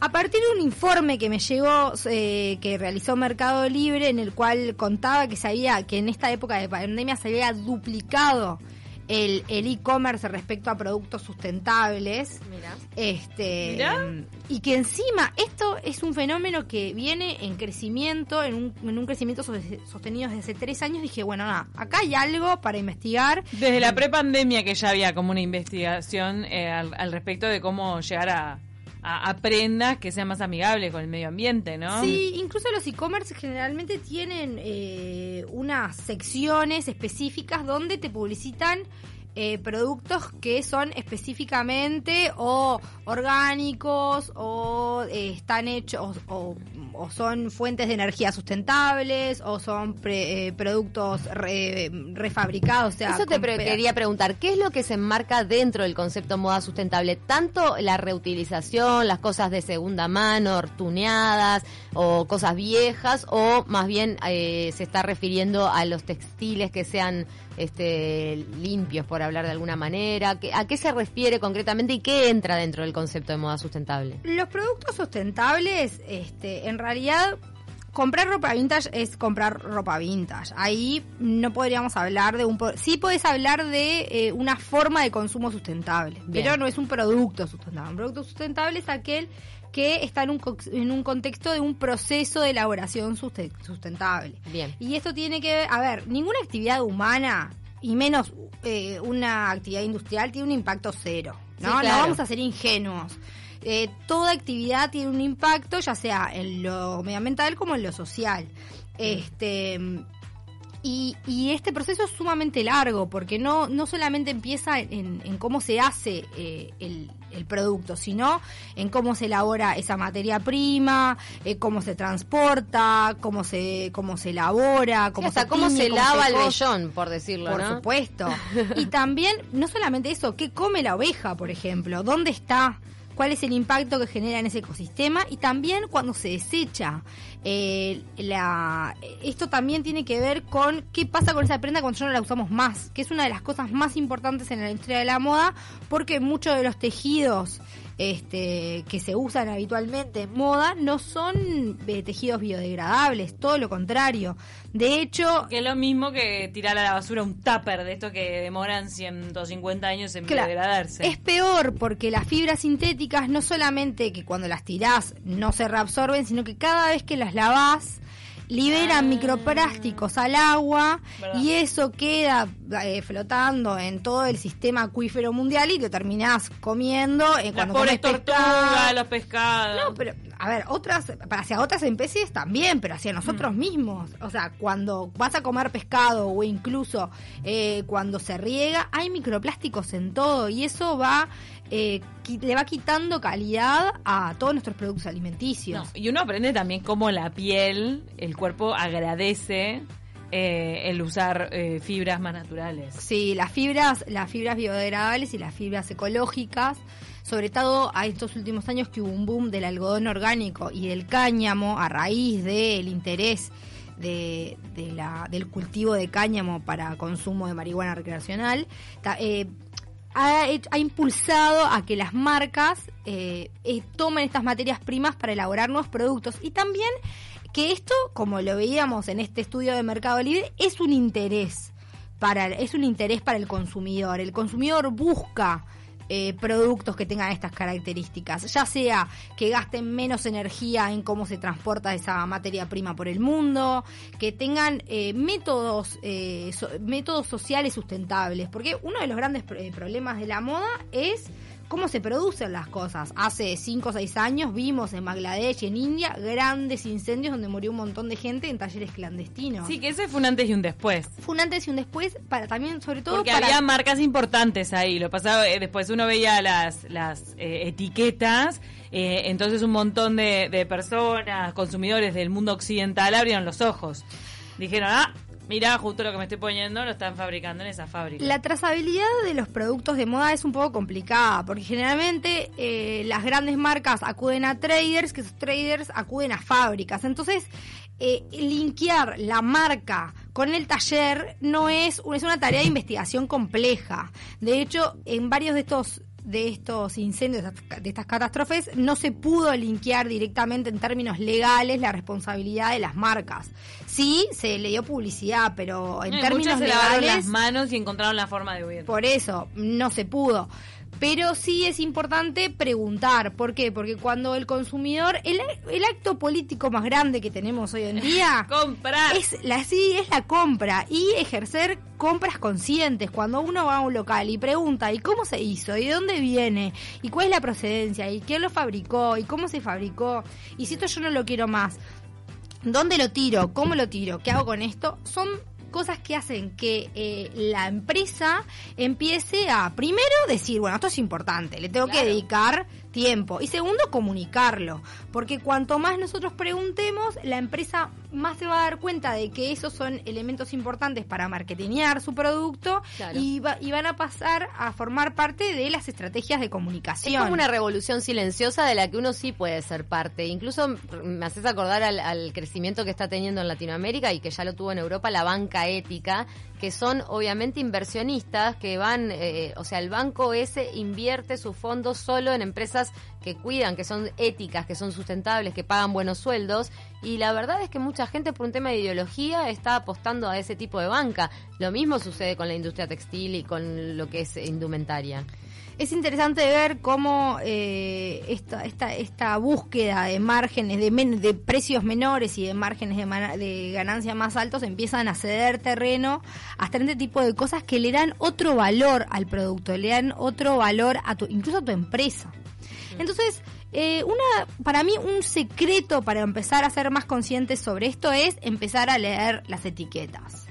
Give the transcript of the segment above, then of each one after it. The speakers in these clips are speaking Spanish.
A partir de un informe que me llegó, eh, que realizó Mercado Libre, en el cual contaba que sabía que en esta época de pandemia se había duplicado el e-commerce respecto a productos sustentables. Mira. Este, Mirá. Y que encima esto es un fenómeno que viene en crecimiento, en un, en un crecimiento so- sostenido desde hace tres años. Dije, bueno, nada, acá hay algo para investigar. Desde la prepandemia que ya había como una investigación eh, al, al respecto de cómo llegar a, a, a prendas que sean más amigables con el medio ambiente, ¿no? Sí, incluso los e-commerce generalmente tienen eh, unas secciones específicas donde te publicitan eh, productos que son específicamente o orgánicos o eh, están hechos o, o son fuentes de energía sustentables o son pre- eh, productos re- refabricados. O sea, Eso te pre- quería preguntar, ¿qué es lo que se enmarca dentro del concepto moda sustentable? ¿Tanto la reutilización, las cosas de segunda mano, tuneadas o cosas viejas o más bien eh, se está refiriendo a los textiles que sean este, limpios, por hablar de alguna manera? ¿Qué- ¿A qué se refiere concretamente y qué entra dentro del concepto de moda sustentable? Los productos sustentables, este, en realidad, comprar ropa vintage es comprar ropa vintage. Ahí no podríamos hablar de un... Sí podés hablar de eh, una forma de consumo sustentable, Bien. pero no es un producto sustentable. Un producto sustentable es aquel que está en un, en un contexto de un proceso de elaboración suste- sustentable. Bien. Y esto tiene que ver, a ver, ninguna actividad humana y menos eh, una actividad industrial tiene un impacto cero. ¿no? Sí, claro. no vamos a ser ingenuos. Eh, toda actividad tiene un impacto, ya sea en lo medioambiental como en lo social. Este y, y este proceso es sumamente largo porque no, no solamente empieza en, en cómo se hace eh, el, el producto, sino en cómo se elabora esa materia prima, eh, cómo se transporta, cómo se, cómo se elabora, cómo se cómo tiñe, se lava el vellón, por decirlo, Por ¿no? supuesto. Y también, no solamente eso, ¿qué come la oveja, por ejemplo? ¿Dónde está? ¿Cuál es el impacto que genera en ese ecosistema? Y también cuando se desecha. Eh, la, esto también tiene que ver con qué pasa con esa prenda cuando ya no la usamos más, que es una de las cosas más importantes en la industria de la moda, porque muchos de los tejidos este, que se usan habitualmente en moda no son eh, tejidos biodegradables, todo lo contrario. De hecho, Que es lo mismo que tirar a la basura un tupper de estos que demoran 150 años en Claro, degradarse. Es peor porque las fibras sintéticas no solamente que cuando las tirás no se reabsorben, sino que cada vez que las lavás liberan Ah. microplásticos al agua Verdad. y eso queda eh, flotando en todo el sistema acuífero mundial y lo terminás comiendo eh, Las cuando pobres comes tortugas, pescado. los pescados. No, pero, a ver, otras, para hacia otras especies también, pero hacia nosotros Mm. mismos. O sea, cuando vas a comer pescado o incluso eh, cuando se riega, hay microplásticos en todo y eso va, eh, le va quitando calidad a todos nuestros productos alimenticios. No, y uno aprende también cómo la piel, el cuerpo agradece eh, el usar eh, fibras más naturales. Sí, las fibras, las fibras biodegradables y las fibras ecológicas, sobre todo a estos últimos años que hubo un boom del algodón orgánico y del cáñamo a raíz del interés de, de la, del cultivo de cáñamo para consumo de marihuana recreacional, ta- eh, ha, ha impulsado a que las marcas eh, eh, tomen estas materias primas para elaborar nuevos productos y también que esto, como lo veíamos en este estudio de Mercado Libre, es un interés para es un interés para el consumidor. El consumidor busca eh, productos que tengan estas características, ya sea que gasten menos energía en cómo se transporta esa materia prima por el mundo, que tengan eh, métodos eh, so- métodos sociales sustentables, porque uno de los grandes eh, problemas de la moda es cómo se producen las cosas. Hace 5 o 6 años vimos en Bangladesh y en India grandes incendios donde murió un montón de gente en talleres clandestinos. Sí, que ese fue un antes y un después. Fue un antes y un después para también, sobre todo Porque para había marcas importantes ahí. Lo pasaba, eh, después uno veía las, las eh, etiquetas, eh, entonces un montón de, de personas, consumidores del mundo occidental abrieron los ojos. Dijeron, ah, mira, justo lo que me estoy poniendo lo están fabricando en esa fábrica. La trazabilidad de los productos de moda es un poco complicada, porque generalmente eh, las grandes marcas acuden a traders, que esos traders acuden a fábricas. Entonces, eh, linkear la marca con el taller no es, es una tarea de investigación compleja. De hecho, en varios de estos de estos incendios, de estas- catástrofes, no se pudo linkear directamente en términos legales la responsabilidad de las marcas. Sí, se le dio publicidad, pero en No, términos muchas se lavaron legales... las manos y encontraron la forma de huir. Por eso, no se pudo. Pero sí es importante preguntar. ¿Por qué? Porque cuando el consumidor, el, el acto político más grande que tenemos hoy en día Comprar. es la sí es la compra y ejercer compras conscientes. Cuando uno va a un local y pregunta ¿y cómo se hizo? ¿y de dónde viene? ¿y cuál es la procedencia? ¿y quién lo fabricó? ¿y cómo se fabricó? ¿y si esto yo no lo quiero más? ¿Dónde lo tiro? ¿Cómo lo tiro? ¿Qué hago con esto? Son cosas que hacen que eh, la empresa empiece a, primero, decir, bueno, esto es importante, le tengo que dedicar tiempo. Y segundo, comunicarlo. Porque cuanto más nosotros preguntemos, la empresa más se va a dar cuenta de que esos son elementos importantes para marketear su producto Claro. y, va- y van a pasar a formar parte de las estrategias de Es comunicación. como una revolución silenciosa de la que uno sí puede ser parte. Incluso me haces acordar al, al crecimiento que está teniendo en Latinoamérica y que ya lo tuvo en Europa la banca ética, que son obviamente inversionistas que van, eh, o sea, el banco ese invierte sus fondos solo en empresas que cuidan, que son éticas, que son sustentables, que pagan buenos sueldos. Y la verdad es que mucha gente por un tema de ideología está apostando a ese tipo de banca. Lo mismo sucede con la industria textil y con lo que es indumentaria. Es interesante ver cómo eh, esta, esta, esta búsqueda de márgenes, de, men- de precios menores y de márgenes de, de ganancia más altos empiezan a ceder terreno hasta este tipo de cosas que le dan otro valor al producto, le dan otro valor a tu, incluso a tu empresa. Entonces, eh, una, para mí un secreto para empezar a ser más conscientes sobre esto es empezar a leer las etiquetas.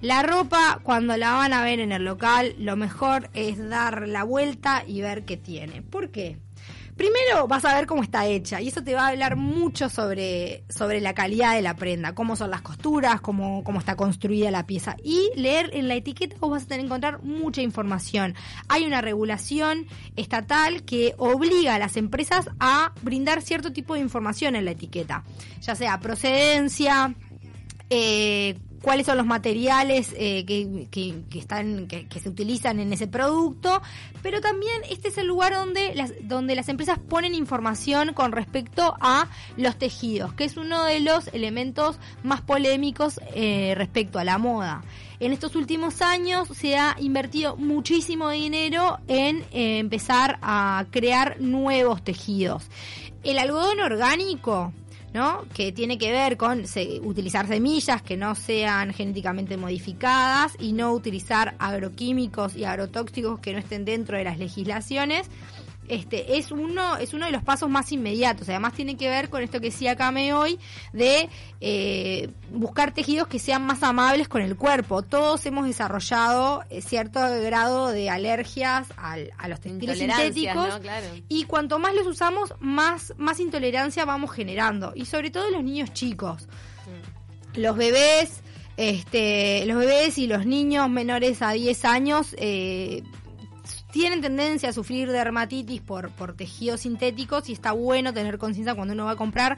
La ropa, cuando la van a ver en el local, lo mejor es dar la vuelta y ver qué tiene. ¿Por qué? Primero vas a ver cómo está hecha y eso te va a hablar mucho sobre, sobre la calidad de la prenda, cómo son las costuras, cómo, cómo está construida la pieza. Y leer en la etiqueta vos vas a tener que encontrar mucha información. Hay una regulación estatal que obliga a las empresas a brindar cierto tipo de información en la etiqueta, ya sea procedencia, eh, cuáles son los materiales eh, que, que- están que, que se utilizan en ese producto pero también este es el lugar donde las donde las empresas ponen información con respecto a los tejidos que es uno de los elementos más polémicos eh, respecto a la moda. En estos últimos años se ha invertido muchísimo dinero en eh, empezar a crear nuevos tejidos. El algodón orgánico ¿no? Que tiene que ver con se- utilizar semillas que no sean genéticamente modificadas y no utilizar agroquímicos y agrotóxicos que no estén dentro de las legislaciones. Este es uno es uno de los pasos más inmediatos. Además tiene que ver con esto que decía Kame hoy de eh, buscar tejidos que sean más amables con el cuerpo. Todos hemos desarrollado eh, cierto grado de alergias al- a los textiles sintéticos ¿no? Claro. y cuanto más los usamos, más, más intolerancia vamos generando. Y sobre todo los niños chicos. Los bebés, este, los bebés y los niños menores a 10 años eh, tienen tendencia a sufrir dermatitis por, por tejidos sintéticos y está bueno tener conciencia cuando uno va a comprar,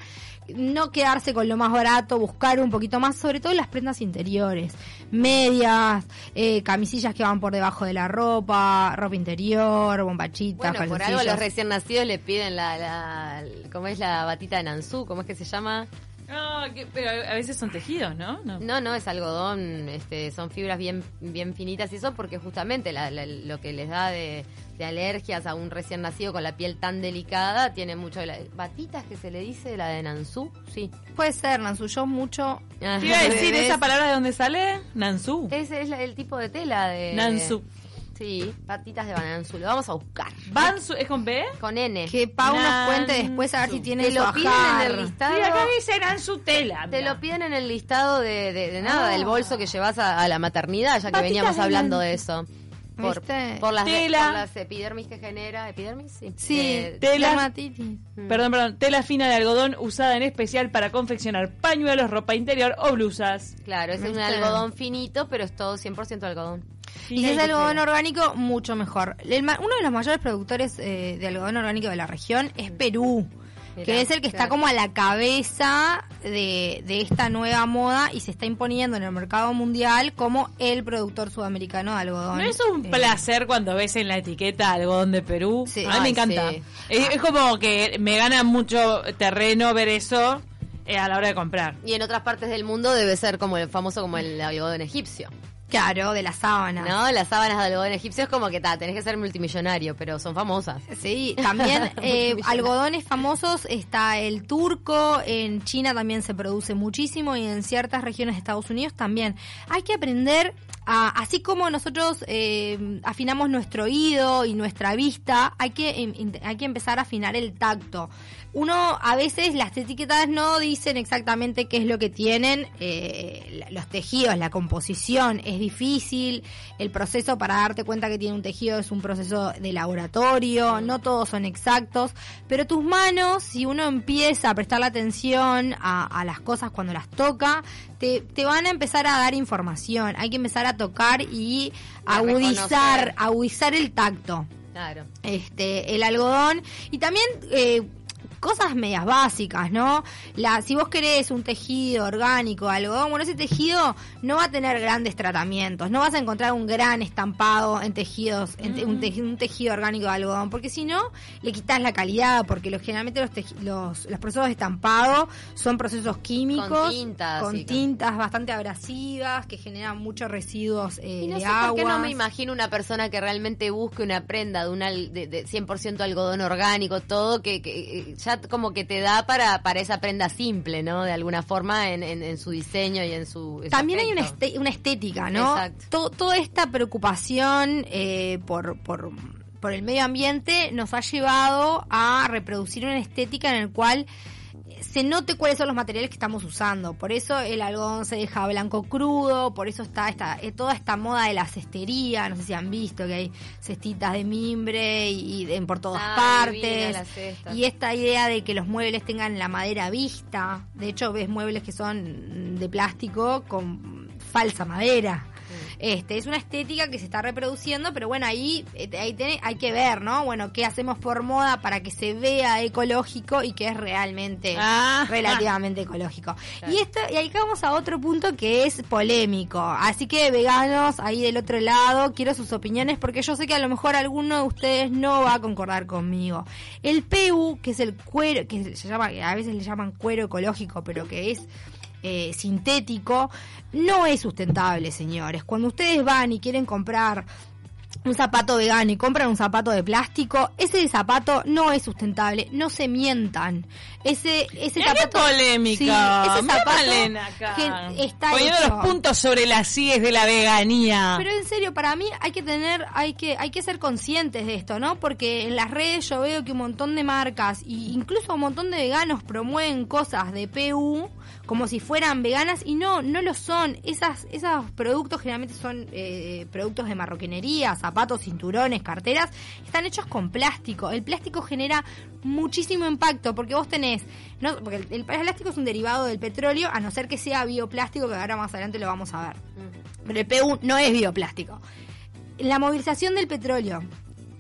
no quedarse con lo más barato, buscar un poquito más, sobre todo las prendas interiores, medias, eh, camisillas que van por debajo de la ropa, ropa interior, bombachitas, Bueno, por algo los recién nacidos le piden la, la, ¿cómo es la batita de Nansú? ¿Cómo es que se llama? No, que- pero a veces son tejidos, ¿no? No. No, no, es algodón, este, son fibras bien, bien finitas y eso porque justamente la- la- lo que les da de, de alergias a un recién nacido con la piel tan delicada tiene mucho... de la- ¿Batitas que se le dice la de Nansú? Sí. Puede ser, Nansu, yo mucho. Te iba a decir esa palabra de dónde sale, Nansú. Ese es la- el tipo de tela de... Nansú. Sí, patitas de Nansú. Lo vamos a buscar. Bansu, ¿es con B? Con N. Que Pau nos cuente después a ver si tiene Te lo piden en el listado. Sí, acá dice Nansu tela. Te lo piden en el listado de, de- de nada, Ah. del bolso que llevas a, a la maternidad, ya que Patitas veníamos de hablando de eso. Por, las, Tela. por las epidermis que genera. ¿Epidermis? Sí. Sí, De- Tela. dermatitis. Mm. Perdón, perdón. Tela fina de algodón usada en especial para confeccionar pañuelos, ropa interior o blusas. claro, ese es un algodón finito, pero es todo 100% algodón. Y si es algodón orgánico, mucho mejor. El ma- uno de los mayores productores eh, de algodón orgánico de la región es Perú. que es el que está como a la cabeza de, de esta nueva moda y se está imponiendo en el mercado mundial como el productor sudamericano de algodón. ¿No es un Eh, placer cuando ves en la etiqueta algodón de Perú? Sí. A mí me encanta. sí. Es, es como que me gana mucho terreno ver eso eh, a la hora de comprar. Y en otras partes del mundo debe ser como el famoso como el algodón egipcio. Claro, de la sábana. ¿No? Las sábanas de algodón egipcio es como que ta, tenés que ser multimillonario, pero son famosas. Sí, también eh, algodones famosos está el turco, en China también se produce muchísimo y en ciertas regiones de Estados Unidos también. Hay que aprender así como nosotros eh, afinamos nuestro oído y nuestra vista, hay que, em- hay que empezar a afinar el tacto. Uno, a veces las etiquetas no dicen exactamente qué es lo que tienen eh, la- los tejidos, la composición, es difícil, el proceso para darte cuenta que tiene un tejido es un proceso de laboratorio, no todos son exactos, pero tus manos, si uno empieza a prestarle atención a, a las cosas cuando las toca, te, te van a empezar a dar información, hay que empezar a tocar y agudizar, agudizar el tacto. Claro. este el algodón. Y también eh, cosas medias básicas, ¿no? La, si vos querés un tejido orgánico, algodón, bueno, ese tejido no va a tener grandes tratamientos, no vas a encontrar un gran estampado en tejidos, en te- un, teji- un tejido orgánico de algodón, porque si no, le quitas la calidad, porque los, generalmente los, los, los procesos de estampado son procesos químicos, Con tintas con con- bastante abrasivas, que generan muchos residuos eh, Y no de sé agua. por qué no me imagino una persona que realmente busque una prenda de, un al- de, de 100% algodón orgánico, todo, que, que eh, ya como que te da para, para esa prenda simple, ¿no? De alguna forma en, en, en su diseño y en su... También hay una, este- una estética, ¿no? Exacto. To- toda esta preocupación eh, por, por, por el medio ambiente nos ha llevado a reproducir una estética en el cual se note cuáles son los materiales que estamos usando. Por eso el algodón se deja blanco crudo, por eso está esta, eh, toda esta moda de la cestería, no sé si han visto que hay cestitas de mimbre y, y en por todas Ah, partes. Y esta idea de que los muebles tengan la madera vista. De hecho, ves muebles que son de plástico con falsa madera. Este, es una estética que se está reproduciendo, pero bueno, ahí, eh, ahí tiene- hay que ver, ¿no? Bueno, qué hacemos por moda para que se vea ecológico y que es realmente Ah. relativamente ecológico. Claro. Y esto, y ahí vamos a otro punto que es polémico. Así que veganos, ahí del otro lado, quiero sus opiniones porque yo sé que a lo mejor alguno de ustedes no va a concordar conmigo. El PU, que es el cuero, que se llama, a veces le llaman cuero ecológico, pero que es eh, sintético, no es sustentable, señores. Cuando ustedes van y quieren comprar un zapato vegano y compran un zapato de plástico, ese zapato no es sustentable, no se mientan. Ese ese Mirá qué zapato polémica. Sí, ese zapato acá. que está Poniendo hecho- los puntos sobre las sillas de la veganía. Pero en serio, para mí hay que tener, hay que, hay que ser conscientes de esto, ¿no? Porque en las redes yo veo que un montón de marcas, e incluso un montón de veganos promueven cosas de PU como si fueran veganas y no, no lo son. Esas, esos productos generalmente son eh, productos de marroquinería, zapatos, cinturones, carteras, están hechos con plástico. El plástico genera muchísimo impacto porque vos tenés, no, porque el, el plástico es un derivado del petróleo, a no ser que sea bioplástico, que ahora más adelante lo vamos a ver. Pero el PU no es bioplástico. La movilización del petróleo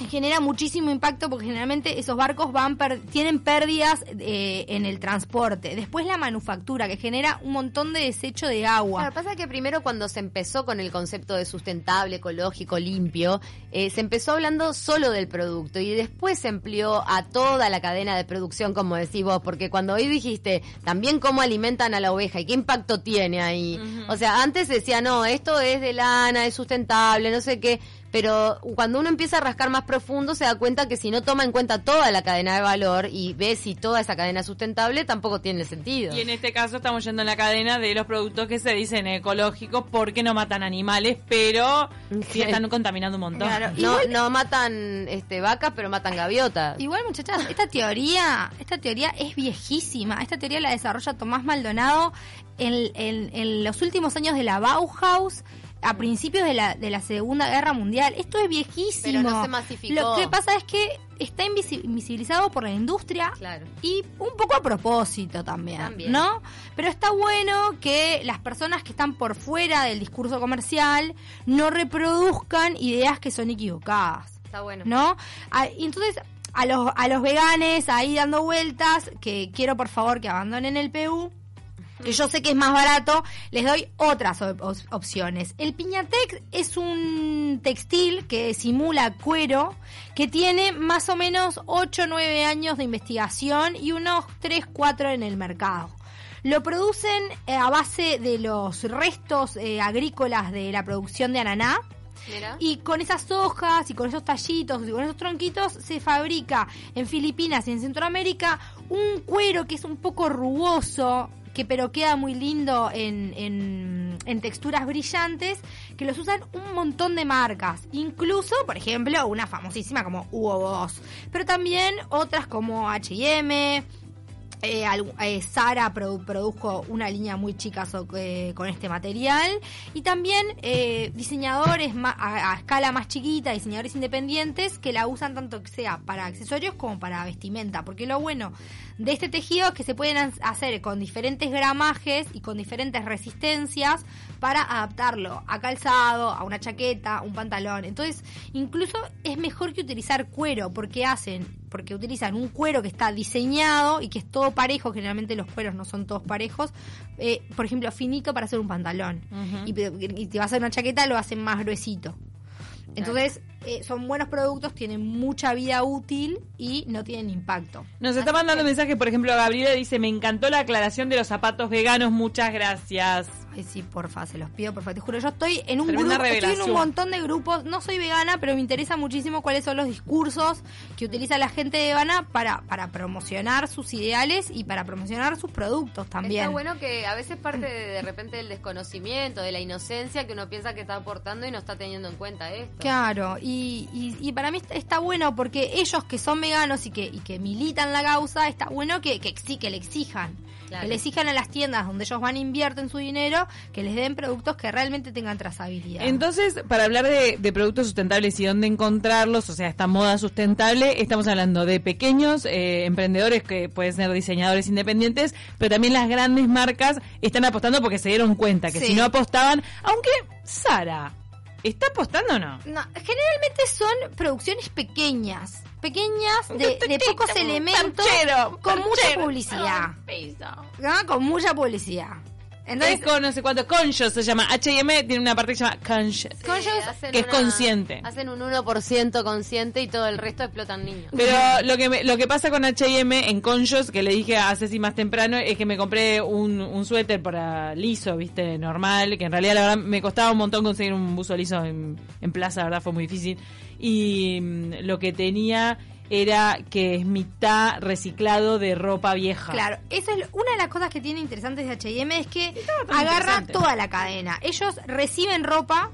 genera muchísimo impacto porque generalmente esos barcos van per- tienen pérdidas eh, en el transporte. Después la manufactura que genera un montón de desecho de agua. Claro, pasa que primero cuando se empezó con el concepto de sustentable, ecológico, limpio, eh, se empezó hablando solo del producto y después se amplió a toda la cadena de producción, como decís vos, porque cuando hoy dijiste también cómo alimentan a la oveja y qué impacto tiene ahí. O sea, antes se decía, no, esto es de lana, es sustentable, no sé qué. Pero cuando uno empieza a rascar más profundo se da cuenta que si no toma en cuenta toda la cadena de valor y ve si toda esa cadena es sustentable, tampoco tiene sentido. Y en este caso estamos yendo en la cadena de los productos que se dicen ecológicos porque no matan animales, pero sí están contaminando un montón. Claro. No, no matan este vacas, pero matan gaviotas. Igual, muchachas, esta teoría, esta teoría es viejísima. Esta teoría la desarrolla Tomás Maldonado en, en- en los últimos años de la Bauhaus, a principios de la, de la Segunda Guerra Mundial. Esto es viejísimo. Pero no se masificó. Lo que pasa es que está invisi- invisibilizado por la industria Claro. y un poco a propósito también, También. ¿no? Pero está bueno que las personas que están por fuera del discurso comercial no reproduzcan ideas que son equivocadas. Está bueno. ¿no? Entonces, a los, a los veganes ahí dando vueltas, que quiero por favor que abandonen el PU, que yo sé que es más barato, les doy otras op- op- opciones. El Piñatex es un textil que simula cuero, que tiene más o menos 8 o 9 años de investigación y unos 3, 4 en el mercado. Lo producen eh, a base de los restos eh, agrícolas de la producción de ananá. Mira. Y con esas hojas y con esos tallitos y con esos tronquitos se fabrica en Filipinas y en Centroamérica un cuero que es un poco rugoso, que pero queda muy lindo en, en- en texturas brillantes, que los usan un montón de marcas. Incluso, por ejemplo, una famosísima como Hugo Boss. Pero también otras como H&M, eh, eh, Sara produ- produjo una línea muy chica eh, con este material y también diseñadores a, escala más chiquita, diseñadores independientes que la usan tanto que sea para accesorios como para vestimenta, porque lo bueno de este tejido es que se pueden ha- hacer con diferentes gramajes y con diferentes resistencias para adaptarlo a calzado, a una chaqueta, un pantalón. Entonces, incluso es mejor que utilizar cuero porque hacen porque utilizan un cuero que está diseñado y que es todo parejo, generalmente los cueros no son todos parejos, eh, por ejemplo, finito para hacer un pantalón. y, y te vas a hacer una chaqueta, lo hacen más gruesito. Entonces, eh, son buenos productos, tienen mucha vida útil y no tienen impacto. Nos está mandando mensaje, por ejemplo, Gabriela dice, me encantó la aclaración de los zapatos veganos, muchas gracias. Ay, sí, porfa, se los pido, porfa. Te juro, yo estoy en un Tremenda grupo, estoy en un montón de grupos. No soy vegana, pero me interesa muchísimo cuáles son los discursos que utiliza la gente vegana para, para promocionar sus ideales y para promocionar sus productos también. Está bueno que a veces parte de, de repente del desconocimiento, de la inocencia que uno piensa que está aportando y no está teniendo en cuenta esto. Claro, y, y, y para mí está, está bueno porque ellos que son veganos y que, y que militan la causa, está bueno que, que, exi- que le exijan. Claro. Que le exijan a las tiendas donde ellos van e invierten su dinero, que les den productos que realmente tengan trazabilidad. Entonces, para hablar de, de productos sustentables y dónde encontrarlos, o sea, esta moda sustentable, estamos hablando de pequeños eh, emprendedores que pueden ser diseñadores independientes, pero también las grandes marcas están apostando porque se dieron cuenta que Sí. si no apostaban, aunque Sara, ¿está apostando o no? No, generalmente son producciones pequeñas, pequeñas de, de pocos elementos, Canchero, con mucha publicidad, ¿no? Con mucha publicidad. Entonces, es con no sé cuánto, Conscious se llama, H&M tiene una parte que se llama Conscious. Sí, que es consciente. Hacen un 1% consciente y todo el resto explotan niños. Pero lo que me- lo que pasa con H&M en Conscious, que le dije a Ceci más temprano, es que me compré un, un suéter para liso, viste, normal, que en realidad la verdad me costaba un montón conseguir un buzo liso en, en plaza, la verdad fue muy difícil. Y mm, lo que tenía era que es mitad reciclado de ropa vieja. Claro, eso es una de las cosas que tiene interesantes de H&M es que agarra toda la cadena. Ellos reciben ropa,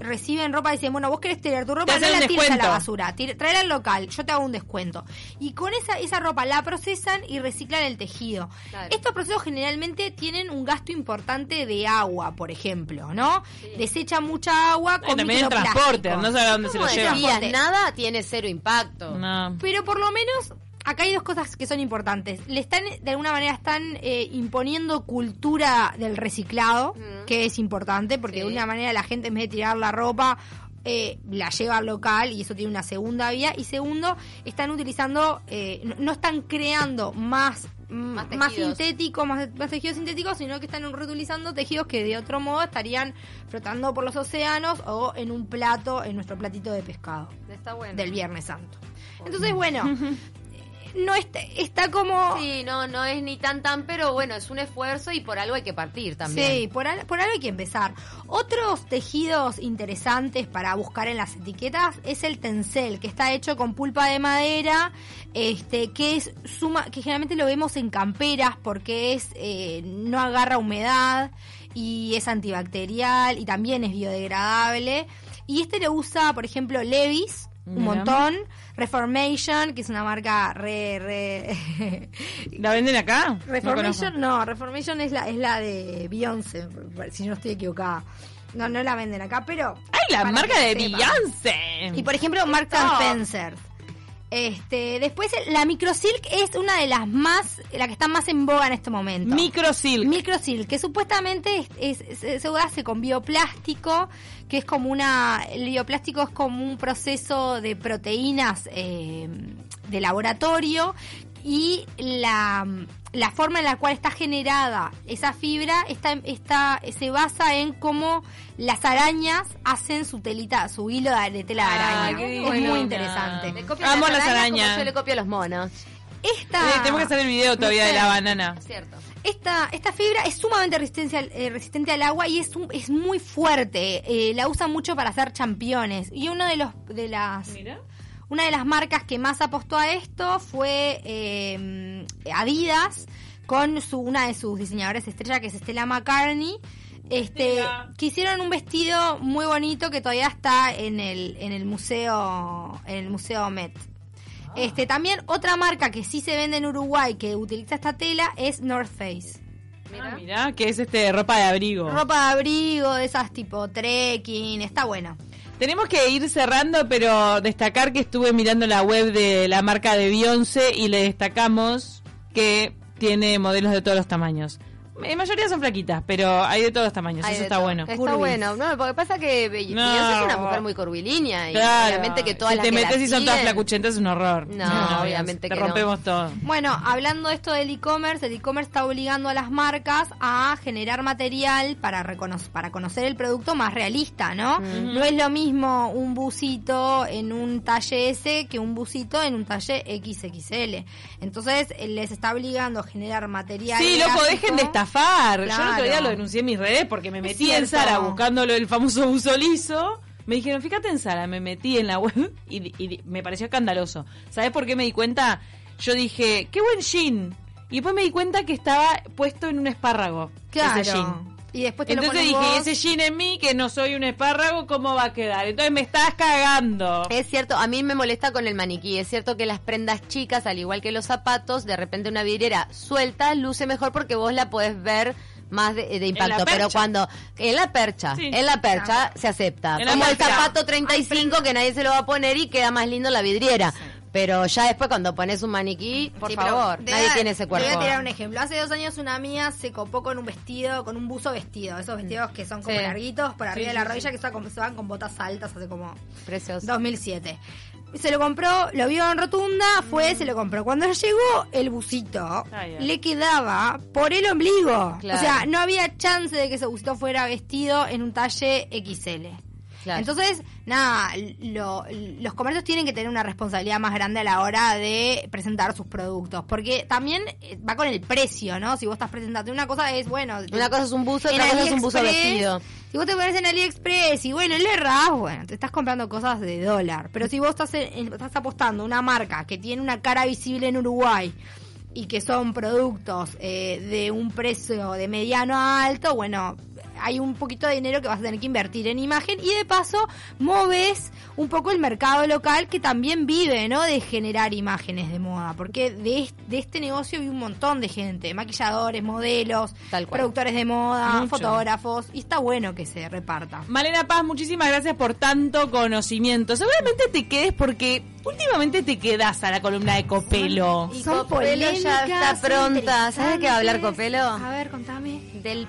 reciben ropa y dicen, bueno, vos querés tirar tu ropa, no la tires a la basura, tráela al local, yo te hago un descuento. Y con esa esa ropa la procesan y reciclan el tejido. Claro. Estos procesos generalmente tienen un gasto importante de agua, por ejemplo, ¿no? Desechan mucha agua Y con también el transporte, no sé a dónde se lo ¿Cómo lleva. decías? Transporte. Nada tiene cero impacto. No. Pero por lo menos acá hay dos cosas que son importantes. Le están, de alguna manera, están eh, imponiendo cultura del reciclado, Mm. que es importante, porque Sí. de una manera la gente en vez de tirar la ropa eh, la lleva al local y eso tiene una segunda vía. Y segundo, están utilizando, eh, no, no están creando más Más más, tejidos. sintético, más, más tejidos sintéticos, sino que están reutilizando tejidos que de otro modo estarían flotando por los océanos o en un plato, en nuestro platito de pescado Está bueno. del Viernes Santo. Entonces, bueno, no está, está como... Sí, no, no es ni tan tan, pero bueno, es un esfuerzo y por algo hay que partir también. Sí, por, al- por algo hay que empezar. Otros tejidos interesantes para buscar en las etiquetas es el tencel, que está hecho con pulpa de madera, este, que es suma, que generalmente lo vemos en camperas porque es eh, no agarra humedad y es antibacterial y también es biodegradable. Y este lo usa, por ejemplo, Levis. Un montón. Reformation, que es una marca re, re ¿La venden acá? Reformation no, Reformation es la, es la de Beyoncé, si no estoy equivocada. No, no la venden acá, pero... ¡Ay, la marca de. Beyoncé! Y por ejemplo, top. Spencer. Este, después la Microsilk es una de las más, la que está más en boga en este momento. Microsilk. Microsilk, que supuestamente es, es- se- se hace con bioplástico, que es como una, el bioplástico es como un proceso de proteínas eh, de laboratorio y la, la forma en la cual está generada esa fibra está, está, se basa en cómo las arañas hacen su telita, su hilo de, tela de araña. es muy interesante. Le copio Amo las las arañas como yo le copio a los monos. Esta, Eh, tenemos que hacer el video todavía de la banana. Cierto. Esta, esta fibra es sumamente resistente al, eh, resistente al agua y es, un- es muy fuerte. Eh, la usan mucho para hacer championes. Y uno de los de las Mira. Una de las marcas que más apostó a esto fue eh, Adidas con su una de sus diseñadores estrella que es Stella McCartney. Este, que hicieron un vestido muy bonito que todavía está en el en el museo en el museo Met. Este, también otra marca que sí se vende en Uruguay que utiliza esta tela es North Face. Ah, mira, que es este ropa de abrigo. Ropa de abrigo, de esas tipo trekking, está bueno. Tenemos que ir cerrando, pero destacar que estuve mirando la web de la marca de Beyoncé y le destacamos que tiene modelos de todos los tamaños. En mayoría son flaquitas, pero hay de todos los tamaños, Hay eso está todo. bueno. Está Curvis. bueno. No, porque pasa que No. Beyoncé es una mujer muy curvilínea y Claro. obviamente que todas si las te metes y son todas flacuchentas es un horror. No, obviamente te que no. rompemos todo. Bueno, hablando de esto del e-commerce, el e-commerce está obligando a las marcas a generar material para, recono- para conocer el producto más realista, ¿no? No es lo mismo un busito en un talle S que un busito en un talle XXL. Entonces, les está obligando a generar material. Sí, loco, dejen de estafar. Yo el otro día lo denuncié en mis redes porque me metí en. Sara buscándolo el famoso buzo liso. Me dijeron, fíjate en Sara, me metí en la web y, y me pareció escandaloso. ¿Sabes por qué me di cuenta? Yo dije, qué buen jean. Y después me di cuenta que estaba puesto en un espárrago. Claro. Ese jean. Y después te Entonces dije, vos. ese jean en mí, que no soy un espárrago, ¿cómo va a quedar? Entonces me estás cagando. Es cierto, a mí me molesta con el maniquí. Es cierto que las prendas chicas, al igual que los zapatos, de repente una vidriera suelta luce mejor porque vos la podés ver más de, de impacto. Pero cuando en la percha, Sí. en la percha se acepta. En Como el zapato 35 que nadie se lo va a poner y queda más lindo la vidriera. Pero ya después cuando pones un maniquí, por Sí, favor, nadie tiene ese Te voy cuerpo. a tirar un ejemplo. Hace dos años una mía se copó con un vestido, con un buzo vestido. Esos vestidos que son como Sí. larguitos por arriba Sí, de la sí, rodilla que se van- se van con botas altas hace como Precioso. 2007. Se lo compró, lo vio en rotunda, fue, se lo compró. Cuando llegó el busito, le quedaba por el ombligo. Claro. O sea, no había chance de que ese busito fuera vestido en un talle XL. Claro. Entonces, nada, lo- los comercios tienen que tener una responsabilidad más grande a la hora de presentar sus productos, porque también eh, va con el precio, ¿no? Si vos estás presentando una cosa es, bueno, Una cosa es un buzo, otra cosa es un buzo vestido. Si vos te pones en AliExpress y bueno, le errás, bueno, te estás comprando cosas de dólar. Pero si vos estás, en- estás apostando una marca que tiene una cara visible en Uruguay y que son productos eh, de un precio de mediano a alto, bueno, hay un poquito de dinero que vas a tener que invertir en imagen y de paso moves un poco el mercado local que también vive, ¿no? De generar imágenes de moda, porque de, de este negocio vive un montón de gente, maquilladores, modelos, Tal cual. productores de moda, Mucho. fotógrafos, y está bueno que se reparta. Malena Paz, muchísimas gracias por tanto conocimiento. Seguramente te quedes porque últimamente te quedas a la columna de Copelo. Y Copelo ya está pronta. ¿Sabes de qué va a hablar. Copelo? A ver, contame. Del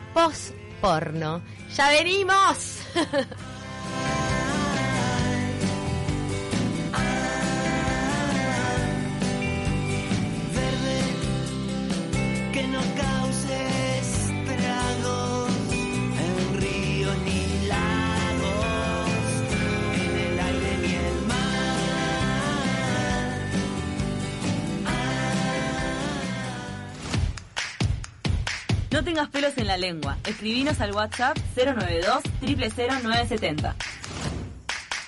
post-porno. ¡Ya venimos! No tengas pelos en la lengua. Escribinos al WhatsApp 092 000970.